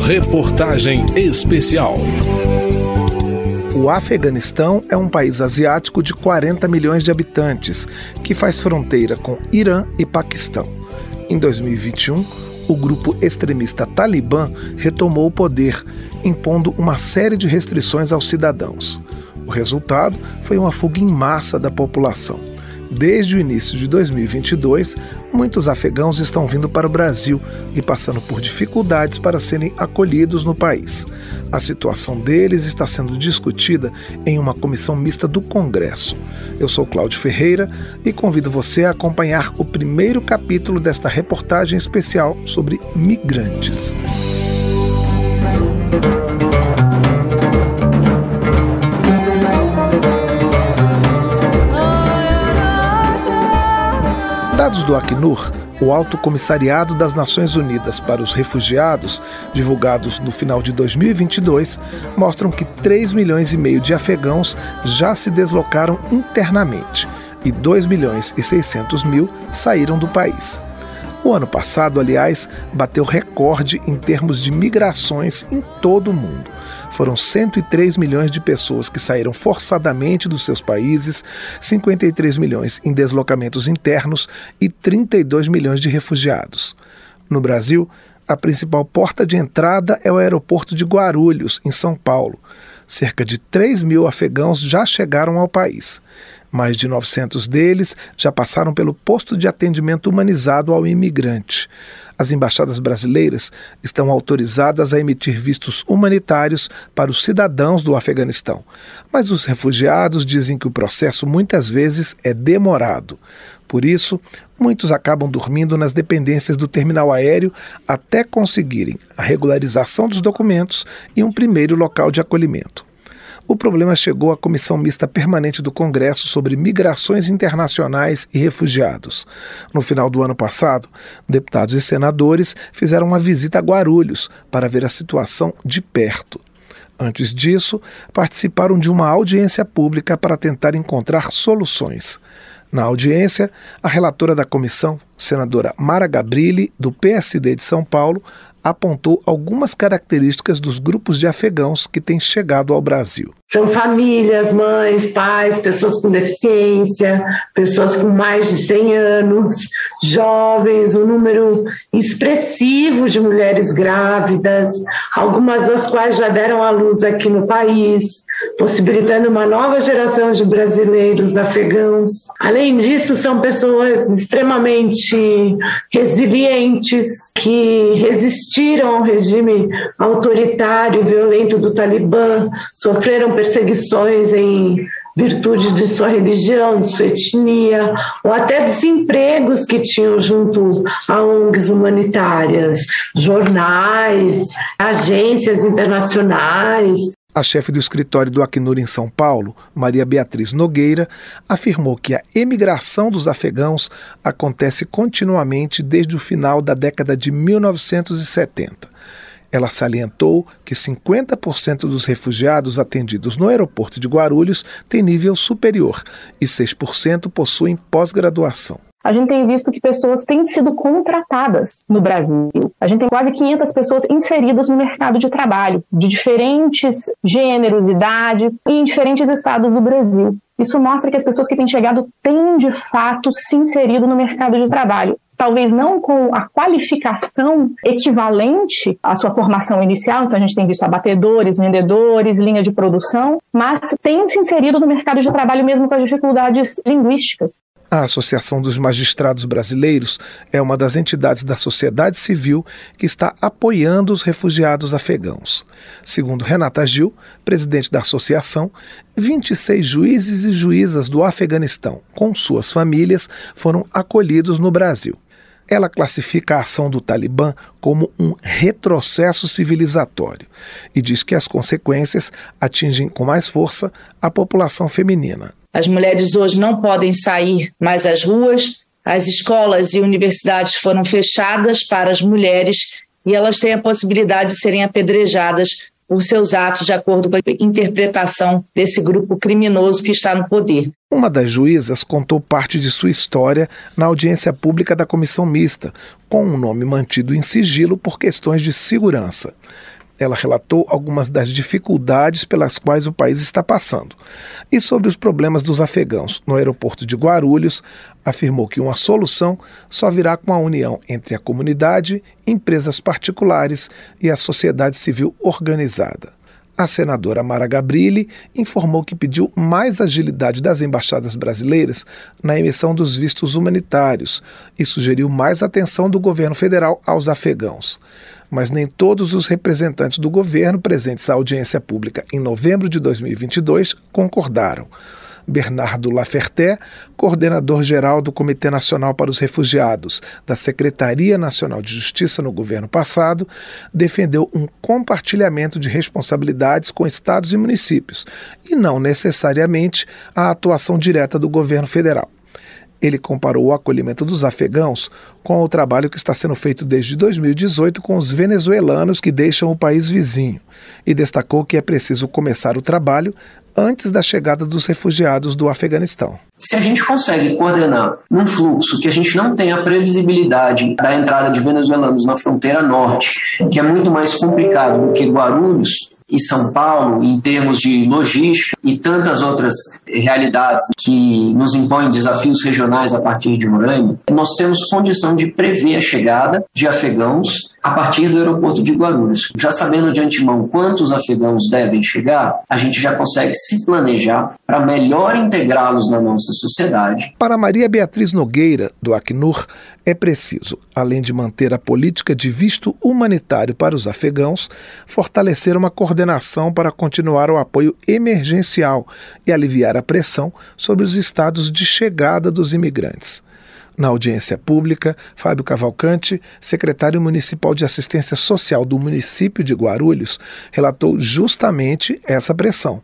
Reportagem especial. O Afeganistão é um país asiático de 40 milhões de habitantes, que faz fronteira com Irã e Paquistão. Em 2021, o grupo extremista Talibã retomou o poder, impondo uma série de restrições aos cidadãos. O resultado foi uma fuga em massa da população. Desde o início de 2022, muitos afegãos estão vindo para o Brasil e passando por dificuldades para serem acolhidos no país. A situação deles está sendo discutida em uma comissão mista do Congresso. Eu sou Cláudio Ferreira e convido você a acompanhar o primeiro capítulo desta reportagem especial sobre migrantes. Dados do Acnur, o Alto Comissariado das Nações Unidas para os Refugiados, divulgados no final de 2022, mostram que 3 milhões e meio de afegãos já se deslocaram internamente e 2 milhões e 600 mil saíram do país. O ano passado, aliás, bateu recorde em termos de migrações em todo o mundo. Foram 103 milhões de pessoas que saíram forçadamente dos seus países, 53 milhões em deslocamentos internos e 32 milhões de refugiados. No Brasil, a principal porta de entrada é o aeroporto de Guarulhos, em São Paulo. Cerca de 3 mil afegãos já chegaram ao país. Mais de 900 deles já passaram pelo posto de atendimento humanizado ao imigrante. As embaixadas brasileiras estão autorizadas a emitir vistos humanitários para os cidadãos do Afeganistão. Mas os refugiados dizem que o processo muitas vezes é demorado. Por isso, muitos acabam dormindo nas dependências do terminal aéreo até conseguirem a regularização dos documentos e um primeiro local de acolhimento o problema chegou à Comissão Mista Permanente do Congresso sobre Migrações Internacionais e Refugiados. No final do ano passado, deputados e senadores fizeram uma visita a Guarulhos para ver a situação de perto. Antes disso, participaram de uma audiência pública para tentar encontrar soluções. Na audiência, a relatora da comissão, senadora Mara Gabrilli, do PSD de São Paulo, apontou algumas características dos grupos de afegãos que têm chegado ao Brasil. São famílias, mães, pais, pessoas com deficiência, pessoas com mais de 100 anos, jovens, um número expressivo de mulheres grávidas, algumas das quais já deram à luz aqui no país, possibilitando uma nova geração de brasileiros afegãos. Além disso, são pessoas extremamente resilientes que resistiram ao regime autoritário, violento do Talibã, sofreram perseguições em virtude de sua religião, de sua etnia, ou até dos empregos que tinham junto a ONGs humanitárias, jornais, agências internacionais. A chefe do escritório do Acnur em São Paulo, Maria Beatriz Nogueira, afirmou que a emigração dos afegãos acontece continuamente desde o final da década de 1970. Ela salientou que 50% dos refugiados atendidos no aeroporto de Guarulhos têm nível superior e 6% possuem pós-graduação a gente tem visto que pessoas têm sido contratadas no Brasil. A gente tem quase 500 pessoas inseridas no mercado de trabalho, de diferentes gêneros, idades e em diferentes estados do Brasil. Isso mostra que as pessoas que têm chegado têm de fato se inserido no mercado de trabalho talvez não com a qualificação equivalente à sua formação inicial, então a gente tem visto abatedores, vendedores, linha de produção, mas tem se inserido no mercado de trabalho mesmo com as dificuldades linguísticas. A Associação dos Magistrados Brasileiros é uma das entidades da sociedade civil que está apoiando os refugiados afegãos. Segundo Renata Gil, presidente da associação, 26 juízes e juízas do Afeganistão, com suas famílias, foram acolhidos no Brasil. Ela classifica a ação do Talibã como um retrocesso civilizatório e diz que as consequências atingem com mais força a população feminina. As mulheres hoje não podem sair mais às ruas, as escolas e universidades foram fechadas para as mulheres e elas têm a possibilidade de serem apedrejadas os seus atos de acordo com a interpretação desse grupo criminoso que está no poder. Uma das juízas contou parte de sua história na audiência pública da comissão mista, com um nome mantido em sigilo por questões de segurança. Ela relatou algumas das dificuldades pelas quais o país está passando. E sobre os problemas dos afegãos no aeroporto de Guarulhos, afirmou que uma solução só virá com a união entre a comunidade, empresas particulares e a sociedade civil organizada. A senadora Mara Gabrilli informou que pediu mais agilidade das embaixadas brasileiras na emissão dos vistos humanitários e sugeriu mais atenção do governo federal aos afegãos. Mas nem todos os representantes do governo presentes à audiência pública em novembro de 2022 concordaram. Bernardo Laferté, coordenador-geral do Comitê Nacional para os Refugiados da Secretaria Nacional de Justiça no governo passado, defendeu um compartilhamento de responsabilidades com estados e municípios, e não necessariamente a atuação direta do governo federal. Ele comparou o acolhimento dos afegãos com o trabalho que está sendo feito desde 2018 com os venezuelanos que deixam o país vizinho e destacou que é preciso começar o trabalho antes da chegada dos refugiados do Afeganistão. Se a gente consegue coordenar um fluxo que a gente não tem a previsibilidade da entrada de venezuelanos na fronteira norte, que é muito mais complicado do que Guarulhos, e São Paulo, em termos de logística e tantas outras realidades que nos impõem desafios regionais a partir de Roraima, nós temos condição de prever a chegada de afegãos a partir do aeroporto de Guarulhos. Já sabendo de antemão quantos afegãos devem chegar, a gente já consegue se planejar para melhor integrá-los na nossa sociedade. Para Maria Beatriz Nogueira, do Acnur, é preciso, além de manter a política de visto humanitário para os afegãos, fortalecer uma coordenação para continuar o apoio emergencial e aliviar a pressão sobre os estados de chegada dos imigrantes. Na audiência pública, Fábio Cavalcante, secretário municipal de assistência social do município de Guarulhos, relatou justamente essa pressão.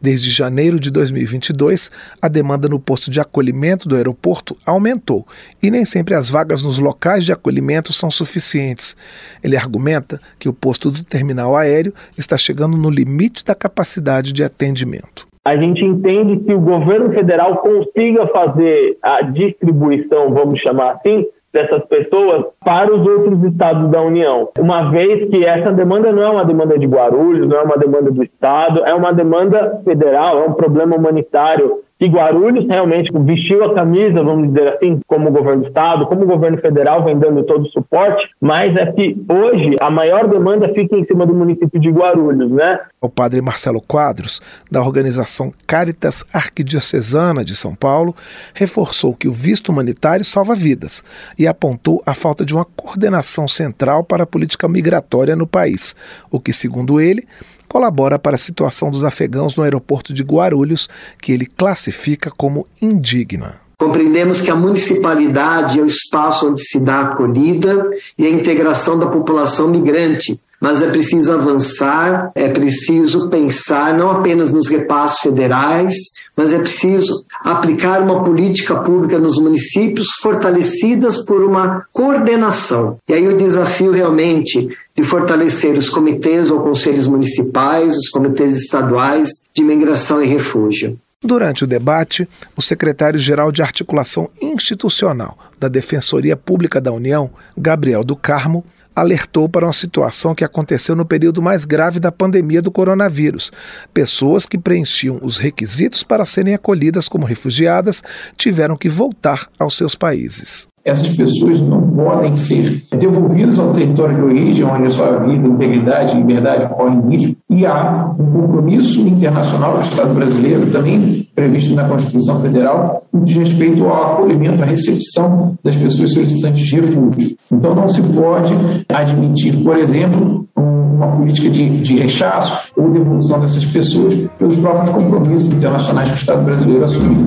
Desde janeiro de 2022, a demanda no posto de acolhimento do aeroporto aumentou e nem sempre as vagas nos locais de acolhimento são suficientes. Ele argumenta que o posto do terminal aéreo está chegando no limite da capacidade de atendimento a gente entende que o governo federal consiga fazer a distribuição, vamos chamar assim, dessas pessoas para os outros estados da União. Uma vez que essa demanda não é uma demanda de Guarulhos, não é uma demanda do estado, é uma demanda federal, é um problema humanitário que Guarulhos realmente vestiu a camisa, vamos dizer assim, como o governo do estado, como o governo federal vem dando todo o suporte, mas é que hoje a maior demanda fica em cima do município de Guarulhos, né? O padre Marcelo Quadros, da organização Caritas Arquidiocesana de São Paulo, reforçou que o visto humanitário salva vidas e apontou a falta de uma coordenação central para a política migratória no país, o que, segundo ele, colabora para a situação dos afegãos no aeroporto de Guarulhos, que ele classifica como indigna. Compreendemos que a municipalidade é o espaço onde se dá a acolhida e a integração da população migrante, mas é preciso avançar, é preciso pensar não apenas nos repassos federais, mas é preciso aplicar uma política pública nos municípios fortalecidas por uma coordenação. E aí o desafio realmente de fortalecer os comitês ou conselhos municipais, os comitês estaduais de imigração e refúgio. Durante o debate, o secretário-geral de Articulação Institucional da Defensoria Pública da União, Gabriel do Carmo, alertou para uma situação que aconteceu no período mais grave da pandemia do coronavírus. Pessoas que preenchiam os requisitos para serem acolhidas como refugiadas tiveram que voltar aos seus países essas pessoas não podem ser devolvidas ao território de origem, onde a sua vida, integridade e liberdade correm risco. E há um compromisso internacional do Estado brasileiro, também previsto na Constituição Federal, diz respeito ao acolhimento, à recepção das pessoas solicitantes de refúgio. Então, não se pode admitir, por exemplo, uma política de, de rechaço ou devolução dessas pessoas pelos próprios compromissos internacionais que o Estado brasileiro assumiu.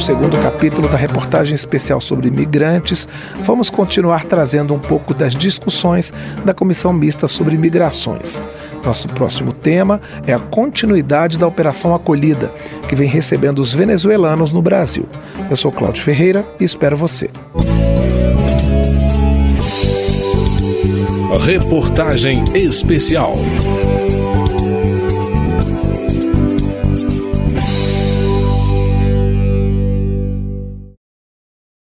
Segundo capítulo da reportagem especial sobre imigrantes, vamos continuar trazendo um pouco das discussões da Comissão Mista sobre Migrações. Nosso próximo tema é a continuidade da Operação Acolhida, que vem recebendo os venezuelanos no Brasil. Eu sou Cláudio Ferreira e espero você. Reportagem especial.